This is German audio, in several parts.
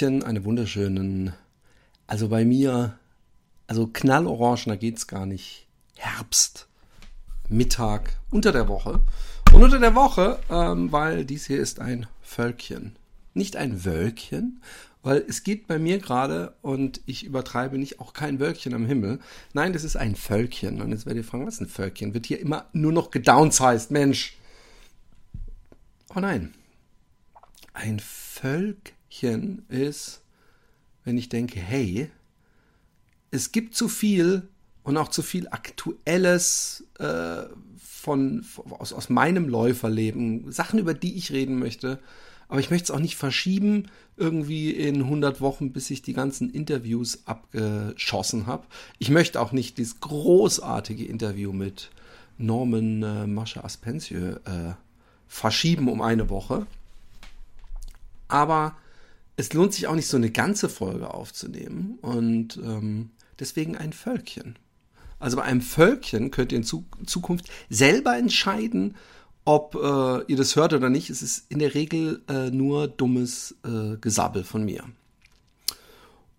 Hallöchen, eine wunderschönen, also bei mir, also knallorangener geht's gar nicht. Herbst, Mittag, unter der Woche. Und unter der Woche, ähm, weil dies hier ist ein Völkchen. Nicht ein Wölkchen, weil es geht bei mir gerade, und ich übertreibe nicht, auch kein Wölkchen am Himmel. Nein, das ist ein Völkchen. Und jetzt werdet ihr fragen, was ist ein Völkchen? Wird hier immer nur noch gedownsized, Mensch. Oh nein. Ein Völkchen ist, wenn ich denke, hey, es gibt zu viel und auch zu viel Aktuelles äh, von, aus, aus meinem Läuferleben, Sachen, über die ich reden möchte. Aber ich möchte es auch nicht verschieben, irgendwie in 100 Wochen, bis ich die ganzen Interviews abgeschossen habe. Ich möchte auch nicht dieses großartige Interview mit Norman äh, Mascha Aspensieux äh, verschieben um eine Woche. Aber es lohnt sich auch nicht so eine ganze Folge aufzunehmen und ähm, deswegen ein Völkchen. Also bei einem Völkchen könnt ihr in Zukunft selber entscheiden, ob äh, ihr das hört oder nicht. Es ist in der Regel äh, nur dummes äh, Gesabbel von mir.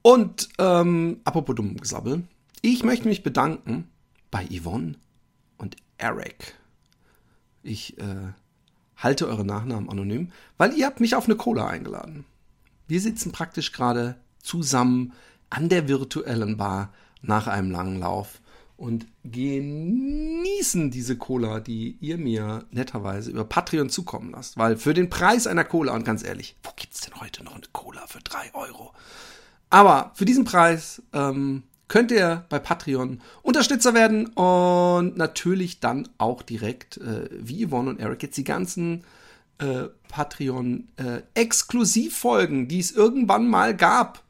Und ähm, apropos dummem Gesabbel, ich möchte mich bedanken bei Yvonne und Eric. Ich äh, halte eure Nachnamen anonym, weil ihr habt mich auf eine Cola eingeladen. Wir sitzen praktisch gerade zusammen an der virtuellen Bar nach einem langen Lauf und genießen diese Cola, die ihr mir netterweise über Patreon zukommen lasst. Weil für den Preis einer Cola, und ganz ehrlich, wo gibt's denn heute noch eine Cola für drei Euro? Aber für diesen Preis ähm, könnt ihr bei Patreon Unterstützer werden und natürlich dann auch direkt, äh, wie Yvonne und Eric, jetzt die ganzen äh, Patreon-Exklusivfolgen, äh, die es irgendwann mal gab,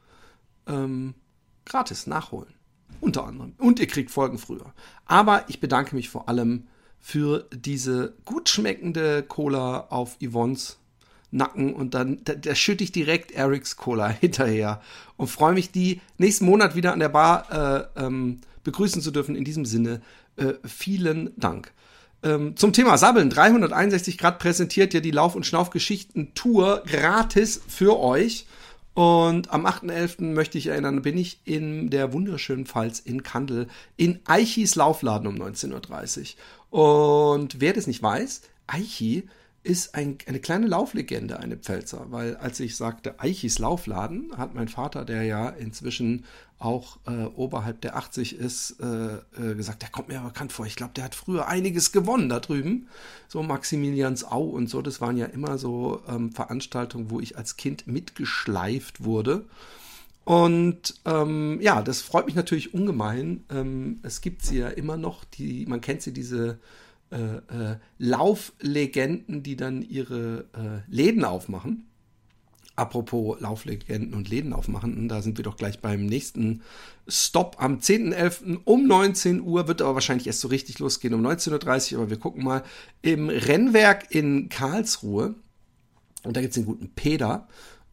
ähm, gratis nachholen. Unter anderem. Und ihr kriegt Folgen früher. Aber ich bedanke mich vor allem für diese gut schmeckende Cola auf Yvonnes Nacken und dann da, da schütte ich direkt Erics Cola hinterher und freue mich, die nächsten Monat wieder an der Bar äh, ähm, begrüßen zu dürfen. In diesem Sinne, äh, vielen Dank. Ähm, zum Thema Sabbeln, 361 Grad präsentiert ja die Lauf- und Schnaufgeschichten-Tour gratis für euch. Und am 8.11. möchte ich erinnern, bin ich in der wunderschönen Pfalz in Kandel in Eichis Laufladen um 19.30 Uhr. Und wer das nicht weiß, Eichi ist ein, eine kleine Lauflegende, eine Pfälzer, weil als ich sagte Eichis Laufladen, hat mein Vater, der ja inzwischen auch äh, oberhalb der 80 ist, äh, äh, gesagt, der kommt mir bekannt vor. Ich glaube, der hat früher einiges gewonnen da drüben. So Maximiliansau und so, das waren ja immer so ähm, Veranstaltungen, wo ich als Kind mitgeschleift wurde. Und ähm, ja, das freut mich natürlich ungemein. Ähm, es gibt sie ja immer noch, die, man kennt sie, diese äh, äh, Lauflegenden, die dann ihre äh, Läden aufmachen. Apropos Lauflegenden und Läden aufmachen, da sind wir doch gleich beim nächsten Stop am 10.11. um 19 Uhr, wird aber wahrscheinlich erst so richtig losgehen um 19.30 Uhr, aber wir gucken mal im Rennwerk in Karlsruhe. Und da gibt es den guten Peter.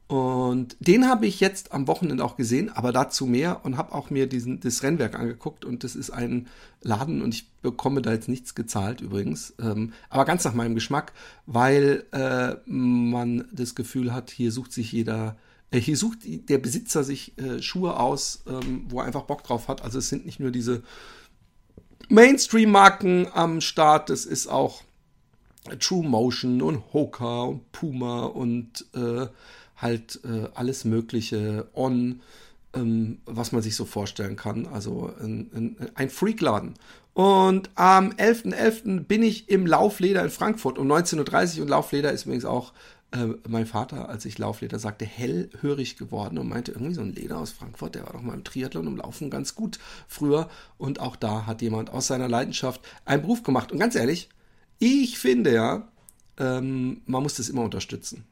Und den habe ich jetzt am Wochenende auch gesehen, aber dazu mehr und habe auch mir diesen, das Rennwerk angeguckt und das ist ein Laden und ich bekomme da jetzt nichts gezahlt übrigens, ähm, aber ganz nach meinem Geschmack, weil äh, man das Gefühl hat, hier sucht sich jeder, äh, hier sucht der Besitzer sich äh, Schuhe aus, ähm, wo er einfach Bock drauf hat. Also es sind nicht nur diese Mainstream-Marken am Start, es ist auch True Motion und Hoka und Puma und äh, halt äh, alles Mögliche on, ähm, was man sich so vorstellen kann. Also ein, ein, ein Freakladen. Und am 11.11. .11. bin ich im Laufleder in Frankfurt um 19.30 Uhr und Laufleder ist übrigens auch äh, mein Vater, als ich Laufleder sagte, hellhörig geworden und meinte, irgendwie so ein Leder aus Frankfurt, der war doch mal im Triathlon im Laufen ganz gut früher. Und auch da hat jemand aus seiner Leidenschaft einen Beruf gemacht. Und ganz ehrlich, ich finde ja, ähm, man muss das immer unterstützen.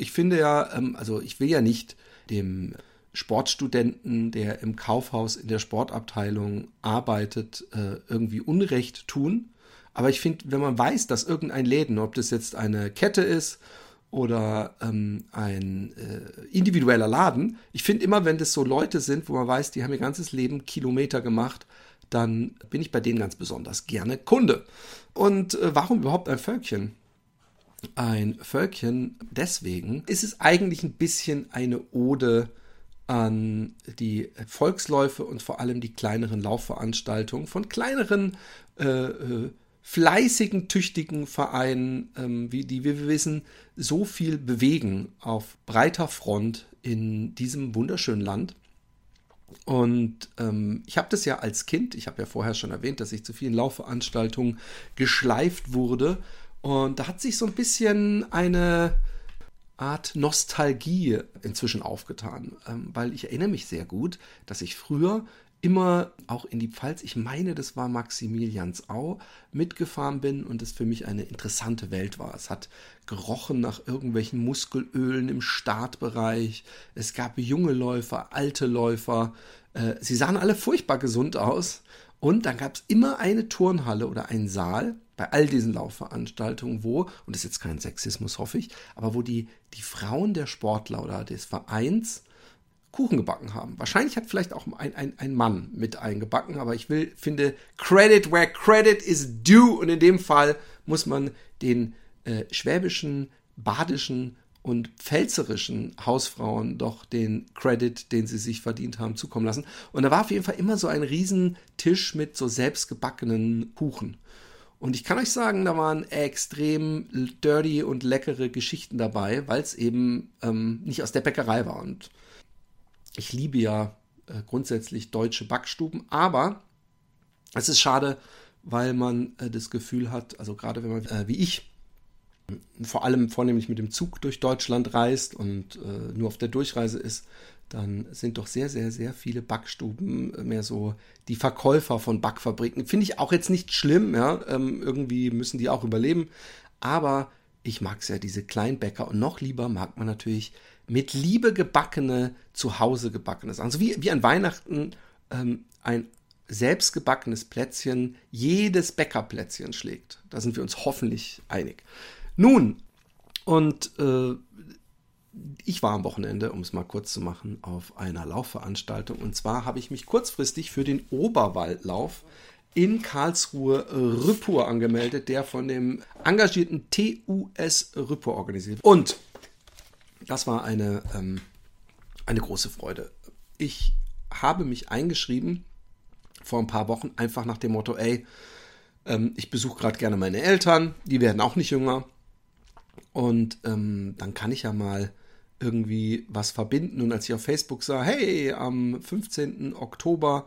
Ich finde ja, ähm, also ich will ja nicht dem Sportstudenten, der im Kaufhaus in der Sportabteilung arbeitet, äh, irgendwie Unrecht tun. Aber ich finde, wenn man weiß, dass irgendein Läden, ob das jetzt eine Kette ist oder ähm, ein äh, individueller Laden, ich finde immer, wenn das so Leute sind, wo man weiß, die haben ihr ganzes Leben Kilometer gemacht, dann bin ich bei denen ganz besonders gerne Kunde. Und äh, warum überhaupt ein Völkchen? Ein Völkchen, deswegen ist es eigentlich ein bisschen eine Ode an die Volksläufe und vor allem die kleineren Laufveranstaltungen von kleineren, äh, äh, fleißigen, tüchtigen Vereinen, ähm, wie die, wie wir wissen, so viel bewegen auf breiter Front in diesem wunderschönen Land. Und ähm, ich habe das ja als Kind, ich habe ja vorher schon erwähnt, dass ich zu vielen Laufveranstaltungen geschleift wurde. Und da hat sich so ein bisschen eine Art Nostalgie inzwischen aufgetan, ähm, weil ich erinnere mich sehr gut, dass ich früher immer auch in die Pfalz, ich meine, das war Maximiliansau, mitgefahren bin und es für mich eine interessante Welt war. Es hat gerochen nach irgendwelchen Muskelölen im Startbereich. Es gab junge Läufer, alte Läufer. Äh, sie sahen alle furchtbar gesund aus. Und dann gab es immer eine Turnhalle oder einen Saal bei all diesen Laufveranstaltungen, wo, und das ist jetzt kein Sexismus, hoffe ich, aber wo die, die Frauen der Sportler oder des Vereins Kuchen gebacken haben. Wahrscheinlich hat vielleicht auch ein, ein, ein Mann mit eingebacken, aber ich will, finde, Credit where credit is due. Und in dem Fall muss man den äh, schwäbischen, badischen und pfälzerischen Hausfrauen doch den Credit, den sie sich verdient haben, zukommen lassen. Und da war auf jeden Fall immer so ein Riesentisch mit so selbstgebackenen Kuchen. Und ich kann euch sagen, da waren extrem dirty und leckere Geschichten dabei, weil es eben ähm, nicht aus der Bäckerei war. Und ich liebe ja äh, grundsätzlich deutsche Backstuben, aber es ist schade, weil man äh, das Gefühl hat, also gerade wenn man äh, wie ich vor allem vornehmlich mit dem Zug durch Deutschland reist und äh, nur auf der Durchreise ist, dann sind doch sehr, sehr, sehr viele Backstuben äh, mehr so die Verkäufer von Backfabriken. Finde ich auch jetzt nicht schlimm, ja. Ähm, irgendwie müssen die auch überleben. Aber ich mag es ja, diese Kleinbäcker. Und noch lieber mag man natürlich mit Liebe gebackene, zu Hause gebackene Sachen. Also wie, wie an Weihnachten ähm, ein selbstgebackenes Plätzchen jedes Bäckerplätzchen schlägt. Da sind wir uns hoffentlich einig. Nun, und äh, ich war am Wochenende, um es mal kurz zu machen, auf einer Laufveranstaltung. Und zwar habe ich mich kurzfristig für den Oberwaldlauf in Karlsruhe Rüppur angemeldet, der von dem engagierten TUS Rüppur organisiert wird. Und das war eine, ähm, eine große Freude. Ich habe mich eingeschrieben vor ein paar Wochen einfach nach dem Motto, ey, ähm, ich besuche gerade gerne meine Eltern, die werden auch nicht jünger. Und ähm, dann kann ich ja mal irgendwie was verbinden. Und als ich auf Facebook sah, hey, am 15. Oktober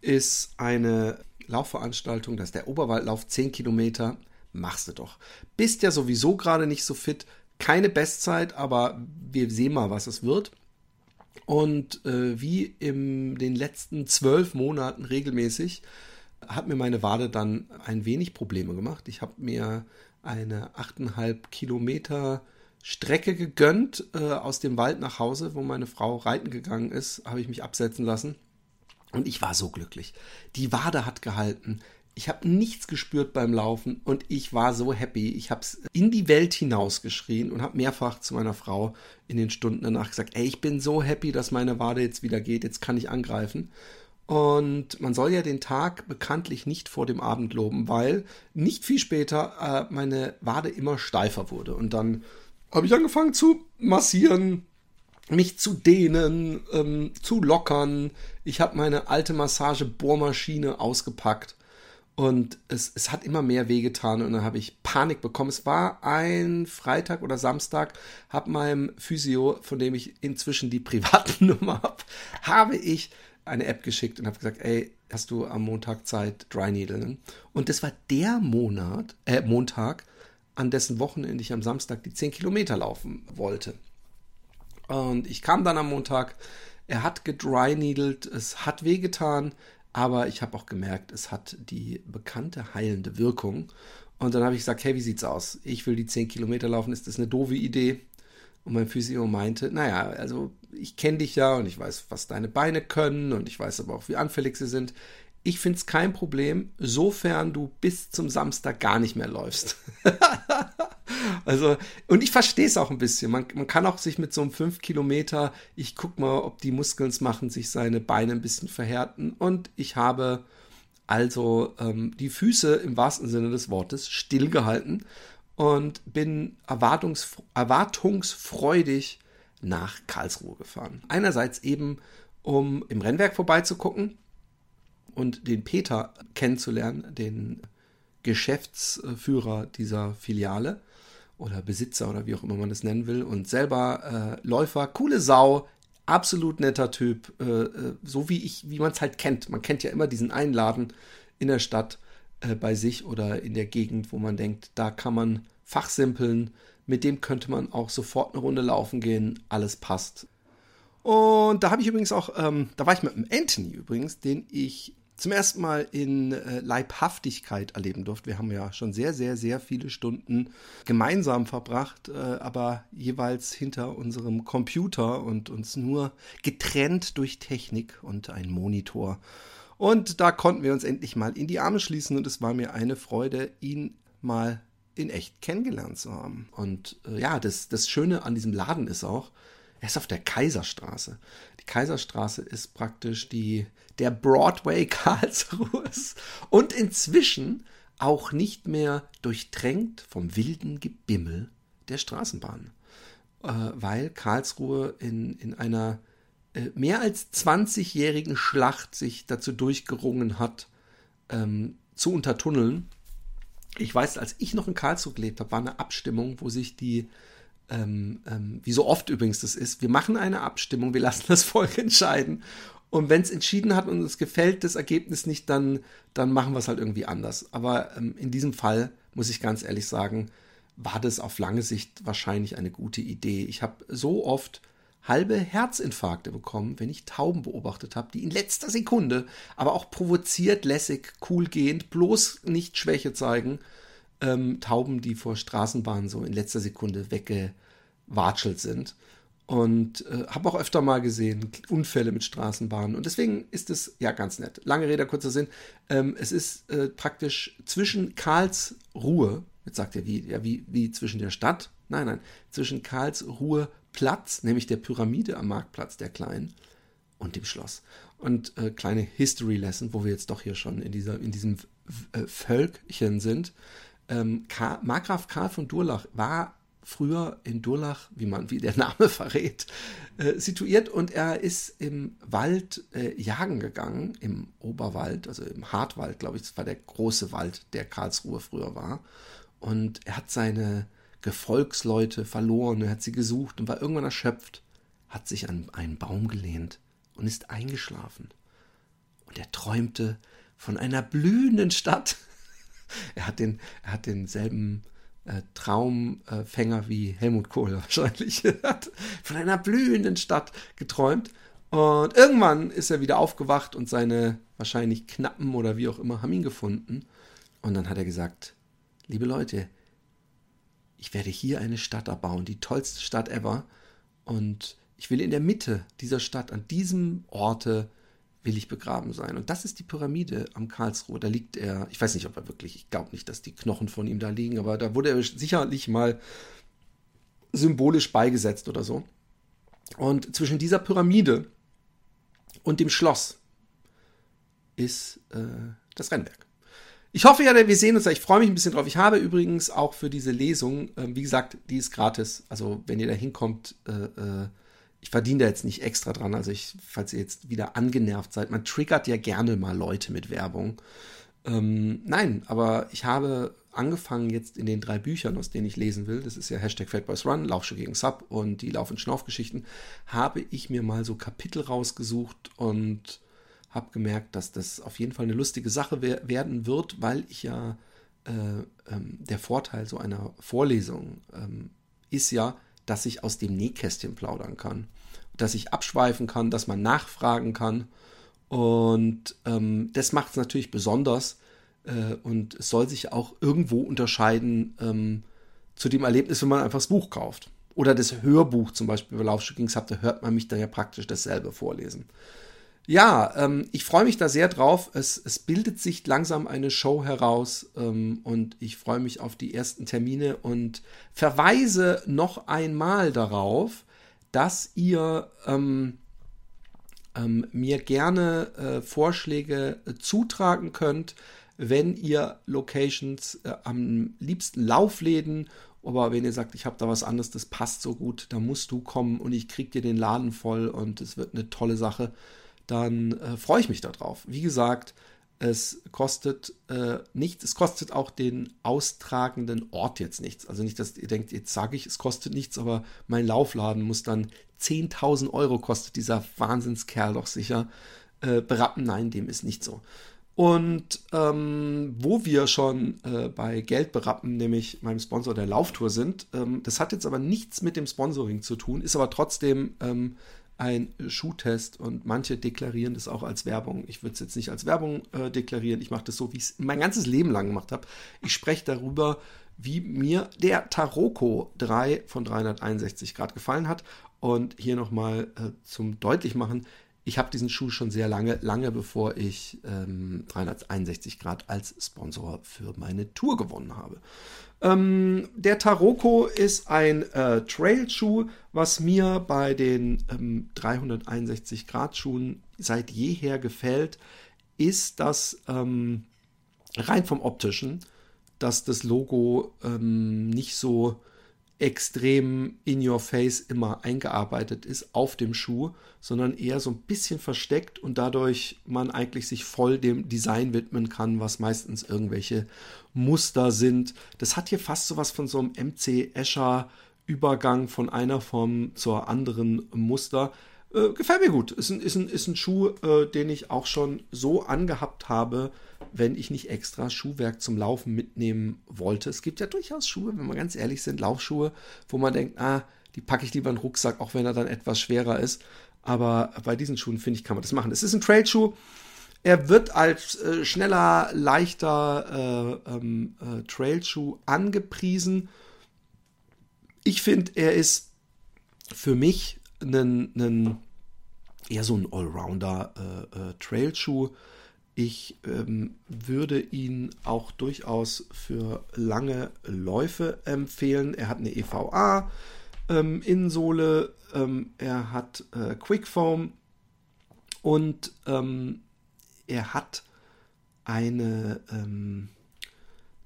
ist eine Laufveranstaltung, das ist der Oberwaldlauf, 10 Kilometer, machst du doch. Bist ja sowieso gerade nicht so fit, keine Bestzeit, aber wir sehen mal, was es wird. Und äh, wie in den letzten zwölf Monaten regelmäßig hat mir meine Wade dann ein wenig Probleme gemacht. Ich habe mir eine 8,5 Kilometer Strecke gegönnt äh, aus dem Wald nach Hause, wo meine Frau reiten gegangen ist, habe ich mich absetzen lassen. Und ich war so glücklich. Die Wade hat gehalten. Ich habe nichts gespürt beim Laufen und ich war so happy. Ich habe es in die Welt hinausgeschrien und habe mehrfach zu meiner Frau in den Stunden danach gesagt, ey, ich bin so happy, dass meine Wade jetzt wieder geht, jetzt kann ich angreifen. Und man soll ja den Tag bekanntlich nicht vor dem Abend loben, weil nicht viel später äh, meine Wade immer steifer wurde. Und dann habe ich angefangen zu massieren, mich zu dehnen, ähm, zu lockern. Ich habe meine alte Massagebohrmaschine ausgepackt und es, es hat immer mehr wehgetan und dann habe ich Panik bekommen. Es war ein Freitag oder Samstag, habe meinem Physio, von dem ich inzwischen die private Nummer habe, habe ich eine App geschickt und habe gesagt, ey, hast du am Montag Zeit, Dry Needle? Und das war der Monat, äh, Montag, an dessen Wochenende ich am Samstag die 10 Kilometer laufen wollte. Und ich kam dann am Montag, er hat gedryneedelt, es hat wehgetan, aber ich habe auch gemerkt, es hat die bekannte heilende Wirkung. Und dann habe ich gesagt, hey, wie sieht's aus? Ich will die 10 Kilometer laufen, ist das eine doofe Idee? Und mein Physio meinte, naja, also ich kenne dich ja und ich weiß, was deine Beine können und ich weiß aber auch, wie anfällig sie sind. Ich finde es kein Problem, sofern du bis zum Samstag gar nicht mehr läufst. also, und ich verstehe es auch ein bisschen. Man, man kann auch sich mit so einem 5 Kilometer, ich guck mal, ob die Muskeln es machen, sich seine Beine ein bisschen verhärten. Und ich habe also ähm, die Füße im wahrsten Sinne des Wortes stillgehalten und bin erwartungs erwartungsfreudig nach Karlsruhe gefahren. Einerseits eben, um im Rennwerk vorbeizugucken und den Peter kennenzulernen, den Geschäftsführer dieser Filiale oder Besitzer oder wie auch immer man es nennen will und selber äh, Läufer, coole Sau, absolut netter Typ, äh, äh so wie ich, wie man es halt kennt. Man kennt ja immer diesen Einladen in der Stadt äh, bei sich oder in der Gegend, wo man denkt, da kann man fachsimpeln, mit dem könnte man auch sofort eine Runde laufen gehen, alles passt. Und da habe ich übrigens auch, ähm, da war ich mit dem Anthony übrigens, den ich zum ersten Mal in äh, Leibhaftigkeit erleben durfte. Wir haben ja schon sehr, sehr, sehr viele Stunden gemeinsam verbracht, äh, aber jeweils hinter unserem Computer und uns nur getrennt durch Technik und ein Monitor. Und da konnten wir uns endlich mal in die Arme schließen und es war mir eine Freude, ihn mal in echt kennengelernt zu haben. Und äh, ja, das, das Schöne an diesem Laden ist auch, er ist auf der Kaiserstraße. Die Kaiserstraße ist praktisch die, der Broadway Karlsruhes und inzwischen auch nicht mehr durchdrängt vom wilden Gebimmel der Straßenbahn. Äh, weil Karlsruhe in, in einer äh, mehr als 20-jährigen Schlacht sich dazu durchgerungen hat, ähm, zu untertunneln. Ich weiß, als ich noch in Karlsruhe gelebt habe, war eine Abstimmung, wo sich die, ähm, ähm, wie so oft übrigens das ist, wir machen eine Abstimmung, wir lassen das Volk entscheiden. Und wenn es entschieden hat und uns gefällt das Ergebnis nicht, dann, dann machen wir es halt irgendwie anders. Aber ähm, in diesem Fall, muss ich ganz ehrlich sagen, war das auf lange Sicht wahrscheinlich eine gute Idee. Ich habe so oft halbe Herzinfarkte bekommen, wenn ich Tauben beobachtet habe, die in letzter Sekunde, aber auch provoziert, lässig, cool gehend, bloß nicht Schwäche zeigen. Ähm, Tauben, die vor Straßenbahnen so in letzter Sekunde weggewatschelt sind. Und äh, habe auch öfter mal gesehen, Unfälle mit Straßenbahnen. Und deswegen ist es ja ganz nett. Lange Rede, kurzer Sinn. Ähm, es ist äh, praktisch zwischen Karlsruhe, jetzt sagt ihr, wie, ja, wie, wie zwischen der Stadt? Nein, nein, zwischen Karlsruhe Platz, nämlich der Pyramide am Marktplatz, der kleinen, und dem Schloss. Und äh, kleine History Lesson, wo wir jetzt doch hier schon in, dieser, in diesem äh, Völkchen sind. Ähm, Markgraf Karl von Durlach war früher in Durlach, wie man, wie der Name verrät, äh, situiert und er ist im Wald äh, jagen gegangen, im Oberwald, also im Hartwald, glaube ich, das war der große Wald, der Karlsruhe früher war. Und er hat seine Gefolgsleute verloren, er hat sie gesucht und war irgendwann erschöpft, hat sich an einen Baum gelehnt und ist eingeschlafen. Und er träumte von einer blühenden Stadt. Er, hat den, er hat denselben äh, Traumfänger wie Helmut Kohl wahrscheinlich. er hat von einer blühenden Stadt geträumt. Und irgendwann ist er wieder aufgewacht und seine wahrscheinlich Knappen oder wie auch immer haben ihn gefunden. Und dann hat er gesagt, liebe Leute, ich werde hier eine Stadt erbauen, die tollste Stadt ever. Und ich will in der Mitte dieser Stadt, an diesem Orte, will ich begraben sein. Und das ist die Pyramide am Karlsruhe. Da liegt er, ich weiß nicht, ob er wirklich, ich glaube nicht, dass die Knochen von ihm da liegen, aber da wurde er sicherlich mal symbolisch beigesetzt oder so. Und zwischen dieser Pyramide und dem Schloss ist äh, das Rennwerk. Ich hoffe ja, wir sehen uns da. Ich freue mich ein bisschen drauf. Ich habe übrigens auch für diese Lesung, äh, wie gesagt, die ist gratis. Also wenn ihr da hinkommt, äh, äh, ich verdiene da jetzt nicht extra dran. Also ich, falls ihr jetzt wieder angenervt seid, man triggert ja gerne mal Leute mit Werbung. Ähm, nein, aber ich habe angefangen jetzt in den drei Büchern, aus denen ich lesen will, das ist ja Hashtag Fatboys Run, Laufschuh gegen Sub und die Lauf- und Schnaufgeschichten, habe ich mir mal so Kapitel rausgesucht und habe gemerkt, dass das auf jeden Fall eine lustige Sache wer werden wird, weil ich ja äh, ähm, der Vorteil so einer Vorlesung ähm, ist ja, dass ich aus dem Nähkästchen plaudern kann, dass ich abschweifen kann, dass man nachfragen kann. Und ähm, das macht es natürlich besonders, Äh, und es soll sich auch irgendwo unterscheiden ähm, zu dem Erlebnis, wenn man einfach das Buch kauft. Oder das Hörbuch zum Beispiel bei Laufstück Kings habt, da hört man mich da ja praktisch dasselbe vorlesen. Ja, ähm, ich freue mich da sehr drauf. Es, es, bildet sich langsam eine Show heraus ähm, und ich freue mich auf die ersten Termine und verweise noch einmal darauf, dass ihr ähm, ähm mir gerne äh, Vorschläge äh, zutragen könnt, wenn ihr Locations äh, am liebsten Laufläden aber wenn ihr sagt, ich habe da was anderes, das passt so gut, da musst du kommen und ich krieg dir den Laden voll und es wird eine tolle Sache, dann äh, freue ich mich darauf. Wie gesagt, es kostet äh, nichts, es kostet auch den austragenden Ort jetzt nichts. Also nicht, dass ihr denkt, jetzt sage ich, es kostet nichts, aber mein Laufladen muss dann 10.000 Euro kostet dieser Wahnsinnskerl doch sicher äh, berappen. Nein, dem ist nicht so. Und ähm, wo wir schon äh, bei Geld berappen, nämlich meinem Sponsor der Lauftour sind, ähm, das hat jetzt aber nichts mit dem Sponsoring zu tun, ist aber trotzdem ähm, ein Schuhtest und manche deklarieren das auch als Werbung. Ich würde es jetzt nicht als Werbung äh, deklarieren, ich mache das so, wie ich es mein ganzes Leben lang gemacht habe. Ich spreche darüber, wie mir der Taroko 3 von 361 Grad gefallen hat. Und hier nochmal äh, zum Deutlichmachen, ich habe diesen Schuh schon sehr lange, lange bevor ich ähm, 361 Grad als Sponsor für meine Tour gewonnen habe. Ähm, der Taroko ist ein äh, Trail-Schuh, was mir bei den ähm, 361 Grad Schuhen seit jeher gefällt, ist, dass ähm, rein vom optischen, dass das Logo ähm, nicht so extrem in your face immer eingearbeitet ist auf dem Schuh, sondern eher so ein bisschen versteckt und dadurch man eigentlich sich voll dem Design widmen kann, was meistens irgendwelche Muster sind. Das hat hier fast sowas von so einem MC Escher Übergang von einer Form zur anderen Muster. Äh, gefällt mir gut. Ist ein, ist ein, ist ein Schuh, äh, den ich auch schon so angehabt habe, wenn ich nicht extra Schuhwerk zum Laufen mitnehmen wollte. Es gibt ja durchaus Schuhe, wenn wir ganz ehrlich sind, Laufschuhe, wo man denkt, ah, die packe ich lieber in den Rucksack, auch wenn er dann etwas schwerer ist. Aber bei diesen Schuhen, finde ich, kann man das machen. Es ist ein Trailschuh. Er wird als äh, schneller, leichter äh, ähm, äh, Trailschuh angepriesen. Ich finde, er ist für mich ein, eher so ein Allrounder äh, äh, Trailschuh. Ich ähm, würde ihn auch durchaus für lange Läufe empfehlen. Er hat eine EVA ähm, Innensohle, ähm, er hat äh, Quickfoam und ähm, er hat eine ähm,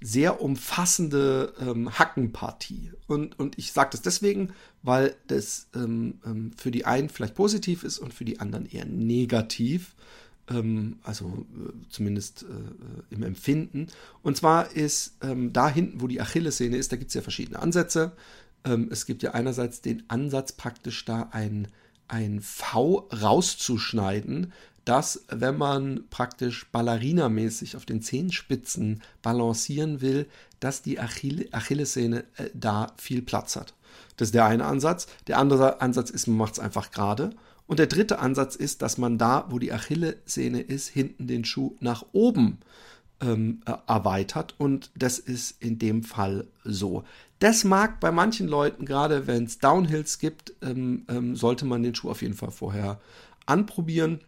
sehr umfassende ähm, Hackenpartie. Und, und ich sage das deswegen, weil das ähm, ähm, für die einen vielleicht positiv ist und für die anderen eher negativ. Ähm, also äh, zumindest äh, im Empfinden. Und zwar ist ähm, da hinten, wo die Achillessehne ist, da gibt es ja verschiedene Ansätze. Ähm, es gibt ja einerseits den Ansatz, praktisch da ein, ein V rauszuschneiden, dass wenn man praktisch ballerinamäßig auf den Zehenspitzen balancieren will, dass die Achille, Achillessehne äh, da viel Platz hat. Das ist der eine Ansatz. Der andere Ansatz ist, man macht es einfach gerade. Und der dritte Ansatz ist, dass man da, wo die Achillessehne ist, hinten den Schuh nach oben ähm, äh, erweitert. Und das ist in dem Fall so. Das mag bei manchen Leuten, gerade wenn es Downhills gibt, ähm, ähm, sollte man den Schuh auf jeden Fall vorher anprobieren.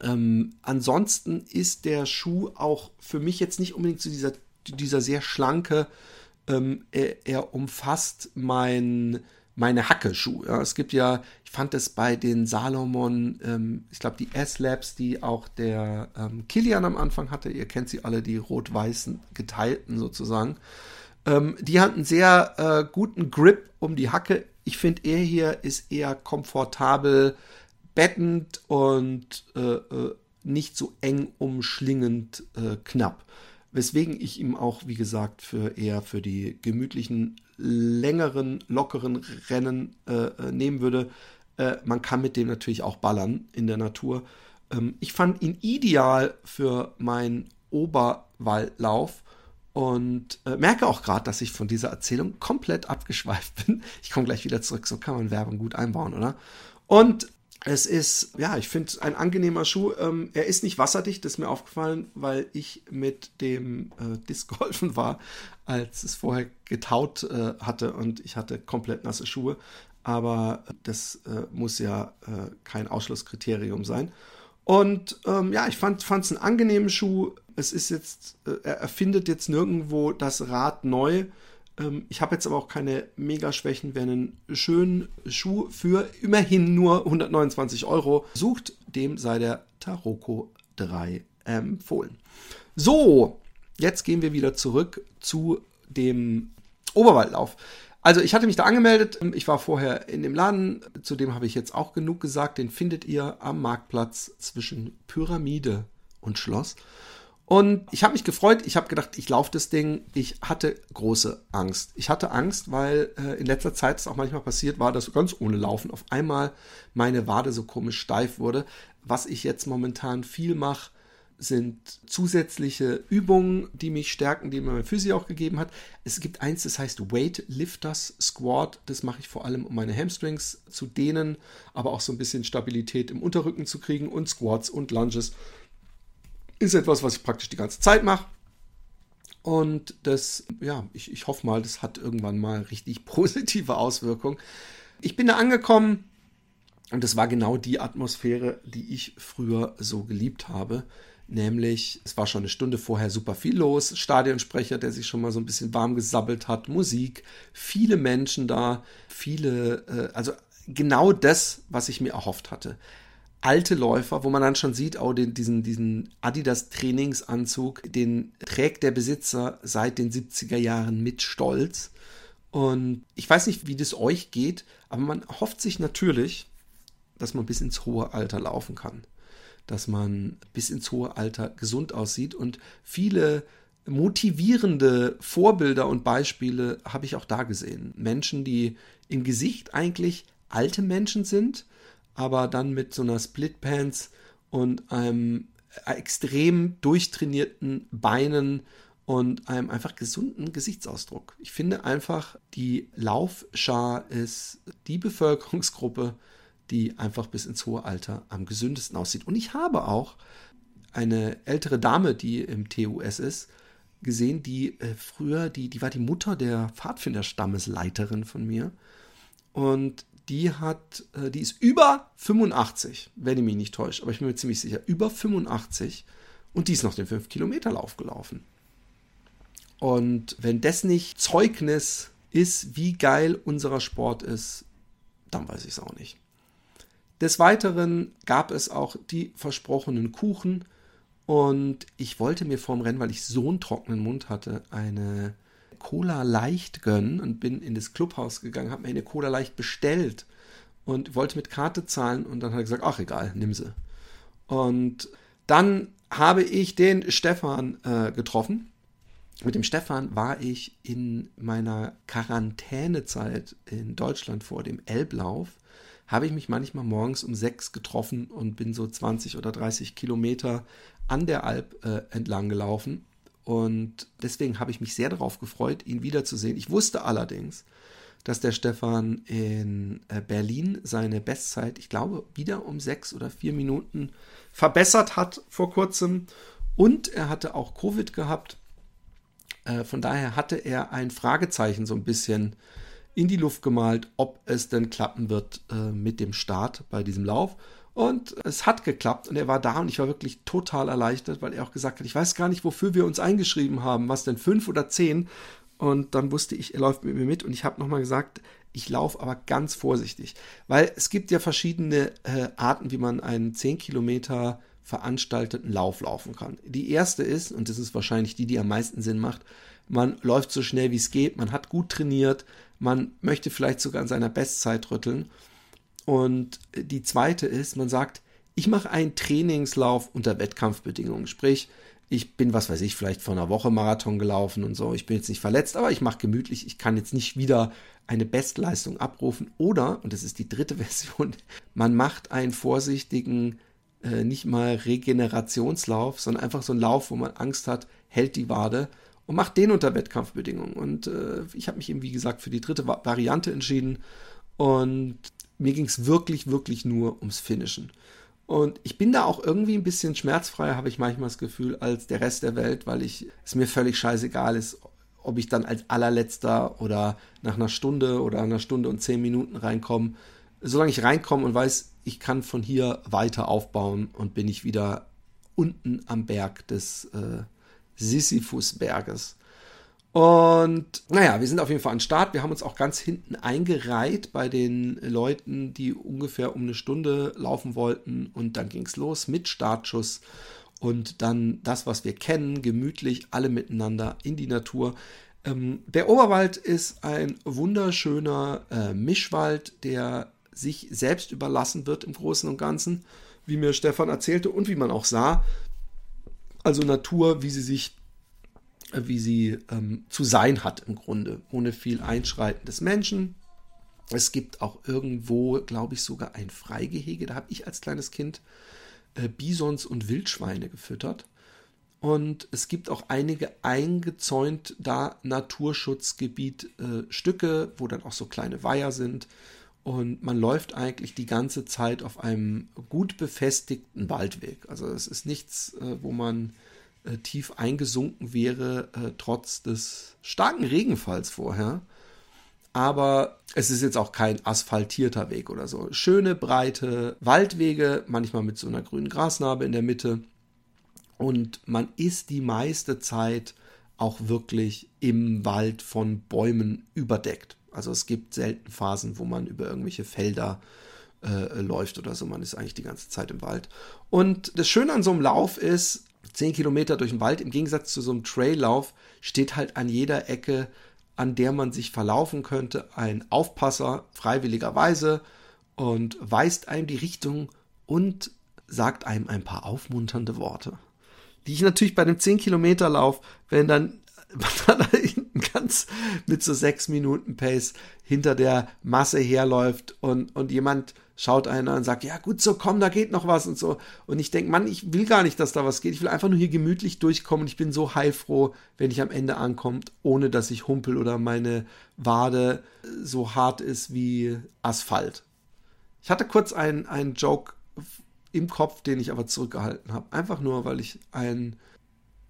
Ähm, ansonsten ist der Schuh auch für mich jetzt nicht unbedingt zu dieser, dieser sehr schlanke, ähm, er, er, umfasst mein, meine Hacke-Schuh. Ja. Es gibt ja, ich fand es bei den Salomon, ähm, ich glaube die S-Labs, die auch der ähm, Kilian am Anfang hatte, ihr kennt sie alle, die rot-weißen geteilten sozusagen. Ähm, die hatten sehr äh, guten Grip um die Hacke. Ich finde, er hier ist eher komfortabel bettend und äh, äh, nicht so eng umschlingend äh, knapp. Weswegen ich ihm auch, wie gesagt, für eher für die gemütlichen, längeren, lockeren Rennen äh, äh nehmen würde. Äh, man kann mit dem natürlich auch ballern in der Natur. Ähm, ich fand ihn ideal für meinen Oberwaldlauf und äh, merke auch gerade, dass ich von dieser Erzählung komplett abgeschweift bin. Ich komme gleich wieder zurück, so kann man Werbung gut einbauen, oder? Und Es ist, ja, ich finde es ein angenehmer Schuh. Ähm, er ist nicht wasserdicht, das ist mir aufgefallen, weil ich mit dem äh, Disc golfen war, als es vorher getaut äh, hatte und ich hatte komplett nasse Schuhe. Aber das äh, muss ja äh, kein Ausschlusskriterium sein. Und ähm, ja, ich fand es einen angenehmen Schuh. Es ist jetzt, äh, er erfindet jetzt nirgendwo das Rad neu ähm, ich habe jetzt aber auch keine Mega-Schwächen. Wer einen schönen Schuh für immerhin nur 129 Euro sucht, dem sei der Taroko 3 empfohlen. So, jetzt gehen wir wieder zurück zu dem Oberwaldlauf. Also ich hatte mich da angemeldet, ich war vorher in dem Laden, zu dem habe ich jetzt auch genug gesagt, den findet ihr am Marktplatz zwischen Pyramide und Schloss. Und ich habe mich gefreut, ich habe gedacht, ich laufe das Ding. Ich hatte große Angst. Ich hatte Angst, weil äh, in letzter Zeit es auch manchmal passiert war, dass ganz ohne Laufen auf einmal meine Wade so komisch steif wurde. Was ich jetzt momentan viel mache, sind zusätzliche Übungen, die mich stärken, die mir mein Physio auch gegeben hat. Es gibt eins, das heißt Weight Lifters Squat. Das mache ich vor allem, um meine Hamstrings zu dehnen, aber auch so ein bisschen Stabilität im Unterrücken zu kriegen und Squats und Lunges ist etwas, was ich praktisch die ganze Zeit mache. Und das, ja, ich, ich hoffe mal, das hat irgendwann mal richtig positive Auswirkungen. Ich bin da angekommen und das war genau die Atmosphäre, die ich früher so geliebt habe. Nämlich, es war schon eine Stunde vorher super viel los. Stadionsprecher, der sich schon mal so ein bisschen warm gesabbelt hat, Musik, viele Menschen da, viele, äh, also genau das, was ich mir erhofft hatte alte Läufer, wo man dann schon sieht, oh, den, diesen, diesen Adidas Trainingsanzug, den trägt der Besitzer seit den 70er Jahren mit Stolz. Und ich weiß nicht, wie das euch geht, aber man hofft sich natürlich, dass man bis ins hohe Alter laufen kann. Dass man bis ins hohe Alter gesund aussieht. Und viele motivierende Vorbilder und Beispiele habe ich auch da gesehen. Menschen, die im Gesicht eigentlich alte Menschen sind, aber dann mit so einer Splitpants und einem extrem durchtrainierten Beinen und einem einfach gesunden Gesichtsausdruck. Ich finde einfach, die Laufschar ist die Bevölkerungsgruppe, die einfach bis ins hohe Alter am gesündesten aussieht. Und ich habe auch eine ältere Dame, die im TUS ist, gesehen, die äh, früher, die, die war die Mutter der Pfadfinderstammesleiterin von mir. Und die hat, äh, die ist über 85, wenn ich mich nicht täusche, aber ich bin mir ziemlich sicher, über 85 und die ist noch den 5-Kilometer-Lauf gelaufen. Und wenn das nicht Zeugnis ist, wie geil unser Sport ist, dann weiß ich es auch nicht. Des Weiteren gab es auch die versprochenen Kuchen und ich wollte mir vorm Rennen, weil ich so einen trockenen Mund hatte, eine Cola Leicht gönnen und bin in das Clubhaus gegangen, habe mir eine Cola Leicht bestellt und wollte mit Karte zahlen und dann hat er gesagt, ach egal, nimm sie. Und dann habe ich den Stefan äh, getroffen. Mit dem Stefan war ich in meiner Quarantänezeit in Deutschland vor dem Elblauf. Habe ich mich manchmal morgens um sechs getroffen und bin so 20 oder 30 Kilometer an der Alp äh, entlang gelaufen. Und deswegen habe ich mich sehr darauf gefreut, ihn wiederzusehen. Ich wusste allerdings, dass der Stefan in äh, Berlin seine Bestzeit, ich glaube, wieder um sechs oder vier Minuten verbessert hat vor kurzem. Und er hatte auch Covid gehabt. Äh, von daher hatte er ein Fragezeichen so ein bisschen in die Luft gemalt, ob es denn klappen wird äh, mit dem Start bei diesem Lauf. Und es hat geklappt und er war da und ich war wirklich total erleichtert, weil er auch gesagt hat, ich weiß gar nicht, wofür wir uns eingeschrieben haben, was denn fünf oder zehn. Und dann wusste ich, er läuft mit mir mit und ich habe nochmal gesagt, ich laufe aber ganz vorsichtig, weil es gibt ja verschiedene äh, Arten, wie man einen 10 Kilometer veranstalteten Lauf laufen kann. Die erste ist, und das ist wahrscheinlich die, die am meisten Sinn macht, man läuft so schnell wie es geht, man hat gut trainiert, man möchte vielleicht sogar an seiner Bestzeit rütteln und die zweite ist, man sagt, ich mache einen Trainingslauf unter Wettkampfbedingungen. Sprich, ich bin, was weiß ich, vielleicht vor einer Woche Marathon gelaufen und so. Ich bin jetzt nicht verletzt, aber ich mache gemütlich. Ich kann jetzt nicht wieder eine Bestleistung abrufen. Oder, und das ist die dritte Version, man macht einen vorsichtigen, äh, nicht mal Regenerationslauf, sondern einfach so einen Lauf, wo man Angst hat, hält die Wade und macht den unter Wettkampfbedingungen. Und äh, ich habe mich eben, wie gesagt, für die dritte Variante entschieden. Und mir ging es wirklich, wirklich nur ums Finishen. Und ich bin da auch irgendwie ein bisschen schmerzfreier, habe ich manchmal das Gefühl, als der Rest der Welt, weil ich es mir völlig scheißegal ist, ob ich dann als allerletzter oder nach einer Stunde oder einer Stunde und zehn Minuten reinkomme. Solange ich reinkomme und weiß, ich kann von hier weiter aufbauen und bin ich wieder unten am Berg des äh, Sisyphusberges. Und naja, wir sind auf jeden Fall an Start. Wir haben uns auch ganz hinten eingereiht bei den Leuten, die ungefähr um eine Stunde laufen wollten. Und dann ging es los mit Startschuss. Und dann das, was wir kennen, gemütlich, alle miteinander in die Natur. Ähm, der Oberwald ist ein wunderschöner äh, Mischwald, der sich selbst überlassen wird im Großen und Ganzen, wie mir Stefan erzählte und wie man auch sah. Also Natur, wie sie sich wie sie ähm, zu sein hat im Grunde, ohne viel Einschreiten des Menschen. Es gibt auch irgendwo, glaube ich, sogar ein Freigehege. Da habe ich als kleines Kind äh, Bisons und Wildschweine gefüttert. Und es gibt auch einige eingezäunt da Naturschutzgebiet äh, wo dann auch so kleine Weiher sind. Und man läuft eigentlich die ganze Zeit auf einem gut befestigten Waldweg. Also es ist nichts, äh, wo man äh, tief eingesunken wäre, äh, trotz des starken Regenfalls vorher. Aber es ist jetzt auch kein asphaltierter Weg oder so. Schöne, breite Waldwege, manchmal mit so einer grünen Grasnarbe in der Mitte. Und man ist die meiste Zeit auch wirklich im Wald von Bäumen überdeckt. Also es gibt selten Phasen, wo man über irgendwelche Felder äh, läuft oder so. Man ist eigentlich die ganze Zeit im Wald. Und das Schöne an so einem Lauf ist, 10 Kilometer durch den Wald, im Gegensatz zu so einem Traillauf, steht halt an jeder Ecke, an der man sich verlaufen könnte, ein Aufpasser freiwilligerweise und weist einem die Richtung und sagt einem ein paar aufmunternde Worte. Die ich natürlich bei dem 10 Kilometer Lauf, wenn dann man dann hinten ganz mit so 6 Minuten Pace hinter der Masse herläuft und, und jemand schaut einer und sagt, ja gut, so komm, da geht noch was und so. Und ich denke, Mann, ich will gar nicht, dass da was geht. Ich will einfach nur hier gemütlich durchkommen. Und ich bin so heilfroh, wenn ich am Ende ankomme, ohne dass ich humpel oder meine Wade so hart ist wie Asphalt. Ich hatte kurz einen, einen Joke im Kopf, den ich aber zurückgehalten habe. Einfach nur, weil ich ein,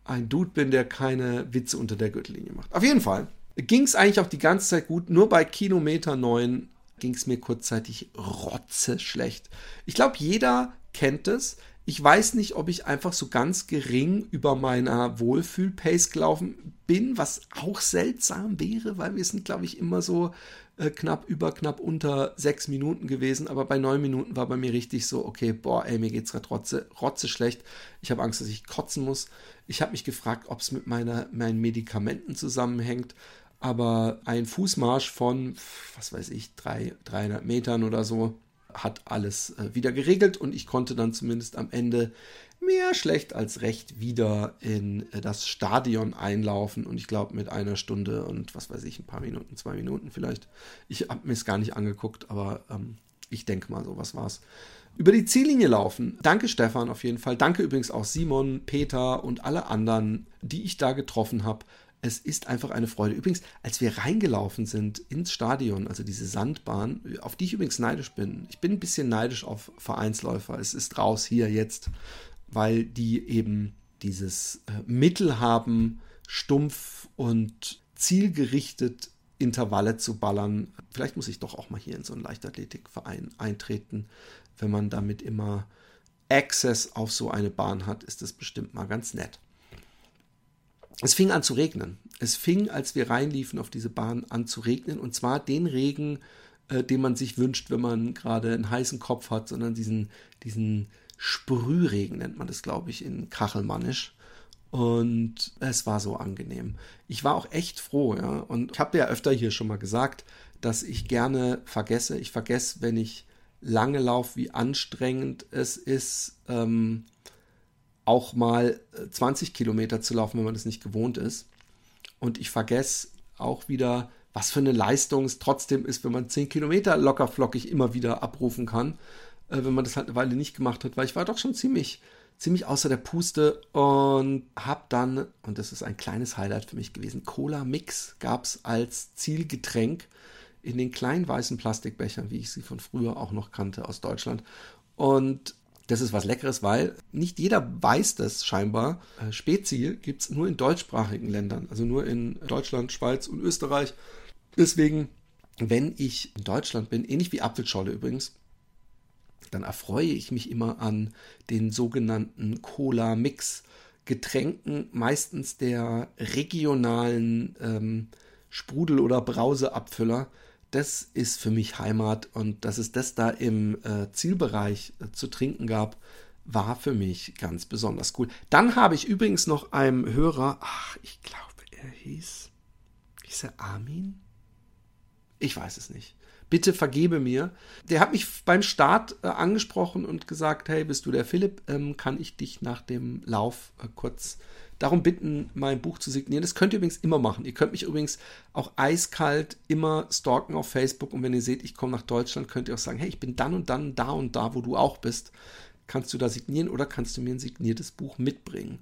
ein Dude bin, der keine Witze unter der Gürtellinie macht. Auf jeden Fall ging es eigentlich auch die ganze Zeit gut. Nur bei Kilometer 9 ging es mir kurzzeitig rotze schlecht. Ich glaube, jeder kennt es. Ich weiß nicht, ob ich einfach so ganz gering über meiner Wohlfühl-Pace gelaufen bin, was auch seltsam wäre, weil wir sind, glaube ich, immer so äh, knapp über, knapp unter sechs Minuten gewesen. Aber bei neun Minuten war bei mir richtig so, okay, boah, ey, mir geht's gerade rotze, rotze schlecht. Ich habe Angst, dass ich kotzen muss. Ich habe mich gefragt, ob es mit meiner, meinen Medikamenten zusammenhängt aber ein Fußmarsch von, was weiß ich, drei, 300 Metern oder so hat alles äh, wieder geregelt und ich konnte dann zumindest am Ende mehr schlecht als recht wieder in äh, das Stadion einlaufen und ich glaube mit einer Stunde und was weiß ich, ein paar Minuten, zwei Minuten vielleicht. Ich habe mir es gar nicht angeguckt, aber ähm, ich denke mal, so was war's. Über die Ziellinie laufen. Danke Stefan auf jeden Fall. Danke übrigens auch Simon, Peter und alle anderen, die ich da getroffen habe. Es ist einfach eine Freude. Übrigens, als wir reingelaufen sind ins Stadion, also diese Sandbahn, auf die ich übrigens neidisch bin. Ich bin ein bisschen neidisch auf Vereinsläufer. Es ist raus hier jetzt, weil die eben dieses äh, Mittel haben, stumpf und zielgerichtet Intervalle zu ballern. Vielleicht muss ich doch auch mal hier in so einen Leichtathletikverein eintreten. Wenn man damit immer Access auf so eine Bahn hat, ist das bestimmt mal ganz nett. Es fing an zu regnen. Es fing, als wir reinliefen auf diese Bahn, an zu regnen. Und zwar den Regen, äh, den man sich wünscht, wenn man gerade einen heißen Kopf hat, sondern diesen, diesen Sprühregen nennt man das, glaube ich, in Kachelmannisch. Und es war so angenehm. Ich war auch echt froh, ja. Und ich habe ja öfter hier schon mal gesagt, dass ich gerne vergesse. Ich vergesse, wenn ich lange laufe, wie anstrengend es ist. Ähm, auch mal 20 äh, Kilometer zu laufen, wenn man das nicht gewohnt ist. Und ich vergesse auch wieder, was für eine Leistung es trotzdem ist, wenn man 10 Kilometer locker flockig immer wieder abrufen kann, äh, wenn man das halt eine Weile nicht gemacht hat, weil ich war doch schon ziemlich, ziemlich außer der Puste und habe dann, und das ist ein kleines Highlight für mich gewesen, Cola Mix gab es als Zielgetränk in den kleinen weißen Plastikbechern, wie ich sie von früher auch noch kannte aus Deutschland. Und das ist was Leckeres, weil nicht jeder weiß das scheinbar. Äh, Spezi gibt es nur in deutschsprachigen Ländern, also nur in Deutschland, Schweiz und Österreich. Deswegen, wenn ich in Deutschland bin, ähnlich wie Apfelscholle übrigens, dann erfreue ich mich immer an den sogenannten Cola-Mix. Getränken, meistens der regionalen ähm, Sprudel- oder Brauseabfüller das ist für mich Heimat und dass es das da im äh, Zielbereich äh, zu trinken gab, war für mich ganz besonders cool. Dann habe ich übrigens noch einem Hörer, ach, ich glaube, er hieß, hieß er Armin? Ich weiß es nicht. Bitte vergebe mir. Der hat mich beim Start äh, angesprochen und gesagt, hey, bist du der Philipp? Ähm, kann ich dich nach dem Lauf äh, kurz darum bitten, mein Buch zu signieren. Das könnt ihr übrigens immer machen. Ihr könnt mich übrigens auch eiskalt immer stalken auf Facebook und wenn ihr seht, ich komme nach Deutschland, könnt ihr auch sagen, hey, ich bin dann und dann da und da, wo du auch bist. Kannst du da signieren oder kannst du mir ein signiertes Buch mitbringen?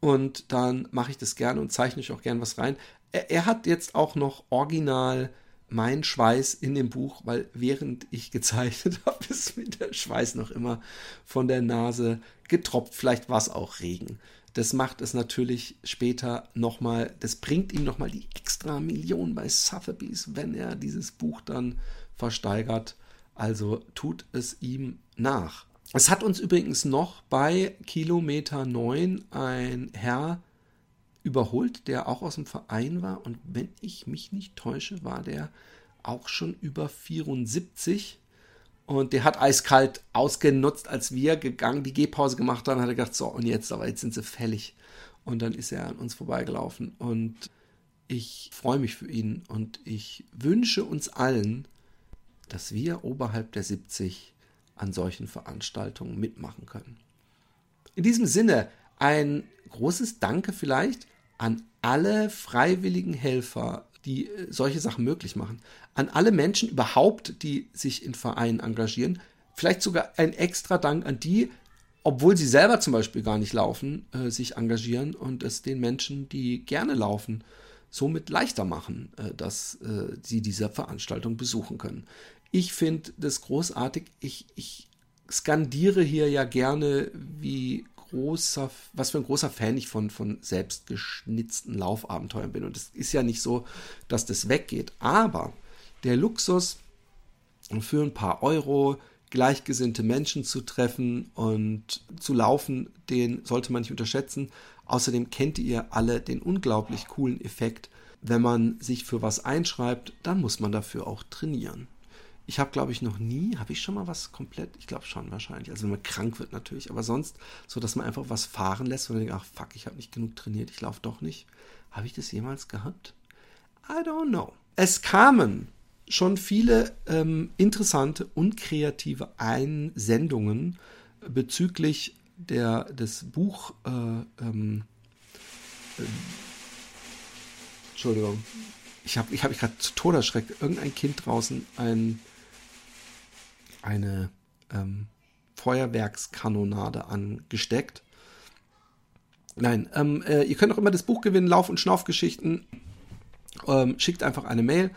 Und dann mache ich das gerne und zeichne ich auch gerne was rein. Er, er hat jetzt auch noch original mein Schweiß in dem Buch, weil während ich gezeichnet habe, ist mir der Schweiß noch immer von der Nase getropft. Vielleicht war es auch Regen das macht es natürlich später nochmal, das bringt ihm nochmal die extra Million bei Sotheby's, wenn er dieses Buch dann versteigert. Also tut es ihm nach. Es hat uns übrigens noch bei Kilometer 9 ein Herr überholt, der auch aus dem Verein war. Und wenn ich mich nicht täusche, war der auch schon über 74. Und der hat eiskalt ausgenutzt, als wir gegangen, die Gehpause gemacht haben, hat er gedacht, so, und jetzt, aber jetzt sind sie fällig. Und dann ist er an uns vorbeigelaufen. Und ich freue mich für ihn und ich wünsche uns allen, dass wir oberhalb der 70 an solchen Veranstaltungen mitmachen können. In diesem Sinne ein großes Danke vielleicht an alle freiwilligen Helfer, die äh, solche Sachen möglich machen. An alle Menschen überhaupt, die sich in Vereinen engagieren. Vielleicht sogar ein extra Dank an die, obwohl sie selber zum Beispiel gar nicht laufen, äh, sich engagieren und es den Menschen, die gerne laufen, somit leichter machen, äh, dass äh, sie diese Veranstaltung besuchen können. Ich finde das großartig. Ich, ich skandiere hier ja gerne, wie großer, was für ein großer Fan ich von, von selbstgeschnitzten Laufabenteuern bin. Und es ist ja nicht so, dass das weggeht. Aber der Luxus, für ein paar Euro gleichgesinnte Menschen zu treffen und zu laufen, den sollte man nicht unterschätzen. Außerdem kennt ihr alle den unglaublich coolen Effekt, wenn man sich für was einschreibt, dann muss man dafür auch trainieren. Ich habe, glaube ich, noch nie, habe ich schon mal was komplett, ich glaube schon wahrscheinlich, also wenn man krank wird natürlich, aber sonst so, dass man einfach was fahren lässt und denkt, ach fuck, ich habe nicht genug trainiert, ich laufe doch nicht. Habe ich das jemals gehabt? I don't know. Es kamen schon viele ähm, interessante und kreative Einsendungen bezüglich der, des Buch, äh, ähm, äh, Entschuldigung, ich habe ich hab mich gerade zu Tode erschreckt. Irgendein Kind draußen ein eine ähm, Feuerwerkskanonade angesteckt. Nein, ähm, äh, ihr könnt auch immer das Buch gewinnen, Lauf- und Schnaufgeschichten. Ähm, schickt einfach eine Mail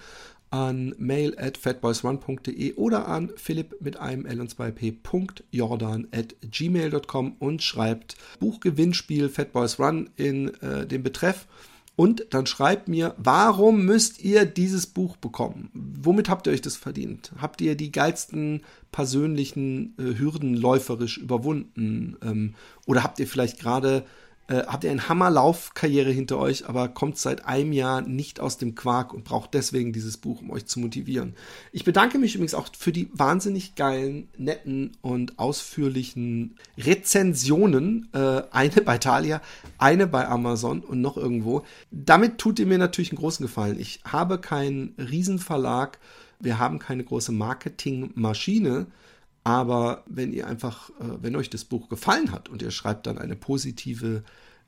an mail at fatboysrun.de oder an philipp mit einem L und 2p.jordan at gmail.com und schreibt Buchgewinnspiel Fatboys Run in äh, den Betreff und dann schreibt mir, warum müsst ihr dieses Buch bekommen? Womit habt ihr euch das verdient? Habt ihr die geilsten persönlichen äh, Hürden läuferisch überwunden? Ähm, oder habt ihr vielleicht gerade äh, habt ihr eine Hammerlaufkarriere hinter euch, aber kommt seit einem Jahr nicht aus dem Quark und braucht deswegen dieses Buch, um euch zu motivieren. Ich bedanke mich übrigens auch für die wahnsinnig geilen, netten und ausführlichen Rezensionen. Äh, eine bei Thalia, eine bei Amazon und noch irgendwo. Damit tut ihr mir natürlich einen großen Gefallen. Ich habe keinen Riesenverlag. Wir haben keine große Marketingmaschine. Aber wenn ihr einfach, äh, wenn euch das Buch gefallen hat und ihr schreibt dann eine positive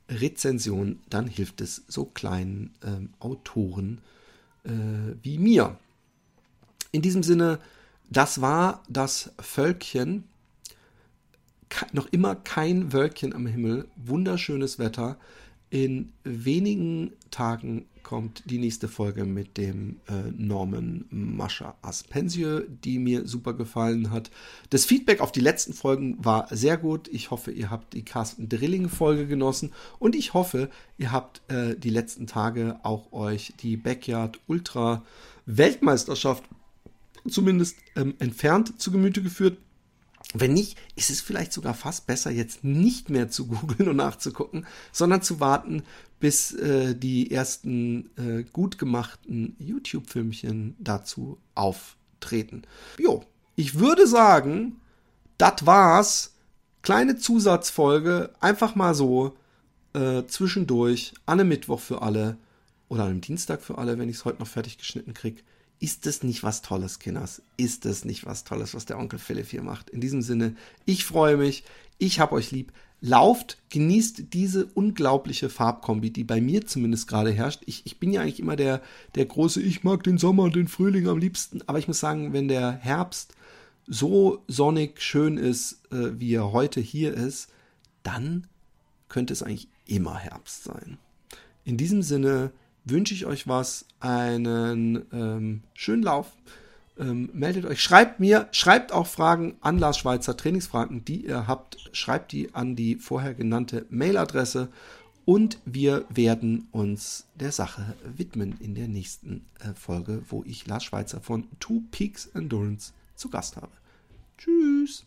Rezension, dann hilft es so kleinen ähm, Autoren äh, wie mir. In diesem Sinne, das war das Völkchen. Noch immer kein Wölkchen am Himmel. Wunderschönes Wetter. In wenigen Tagen kommt die nächste Folge mit dem äh, Norman Mascha Aspensieux, die mir super gefallen hat. Das Feedback auf die letzten Folgen war sehr gut. Ich hoffe, ihr habt die Carsten Drilling Folge genossen und ich hoffe, ihr habt äh, die letzten Tage auch euch die Backyard Ultra Weltmeisterschaft zumindest ähm, entfernt zu Gemüte geführt. Wenn nicht, ist es vielleicht sogar fast besser, jetzt nicht mehr zu googeln und nachzugucken, sondern zu warten, bis äh, die ersten äh, gut gemachten YouTube-Filmchen dazu auftreten. Jo, ich würde sagen, das war's. Kleine Zusatzfolge, einfach mal so äh, zwischendurch, an einem Mittwoch für alle oder an einem Dienstag für alle, wenn ich es heute noch fertig geschnitten kriege. Ist das nicht was Tolles, Kinders? Ist das nicht was Tolles, was der Onkel Philipp hier macht? In diesem Sinne, ich freue mich, ich hab euch lieb. Lauft, genießt diese unglaubliche Farbkombi, die bei mir zumindest gerade herrscht. Ich, ich bin ja eigentlich immer der, der große, ich mag den Sommer und den Frühling am liebsten. Aber ich muss sagen, wenn der Herbst so sonnig schön ist, äh, wie er heute hier ist, dann könnte es eigentlich immer Herbst sein. In diesem Sinne, wünsche ich euch was, einen ähm, schönen Lauf. Ähm, meldet euch, schreibt mir, schreibt auch Fragen an Lars Schweizer, Trainingsfragen, die ihr habt, schreibt die an die vorher genannte Mailadresse und wir werden uns der Sache widmen in der nächsten äh, Folge, wo ich Lars Schweizer von Two Peaks Endurance zu Gast habe. Tschüss!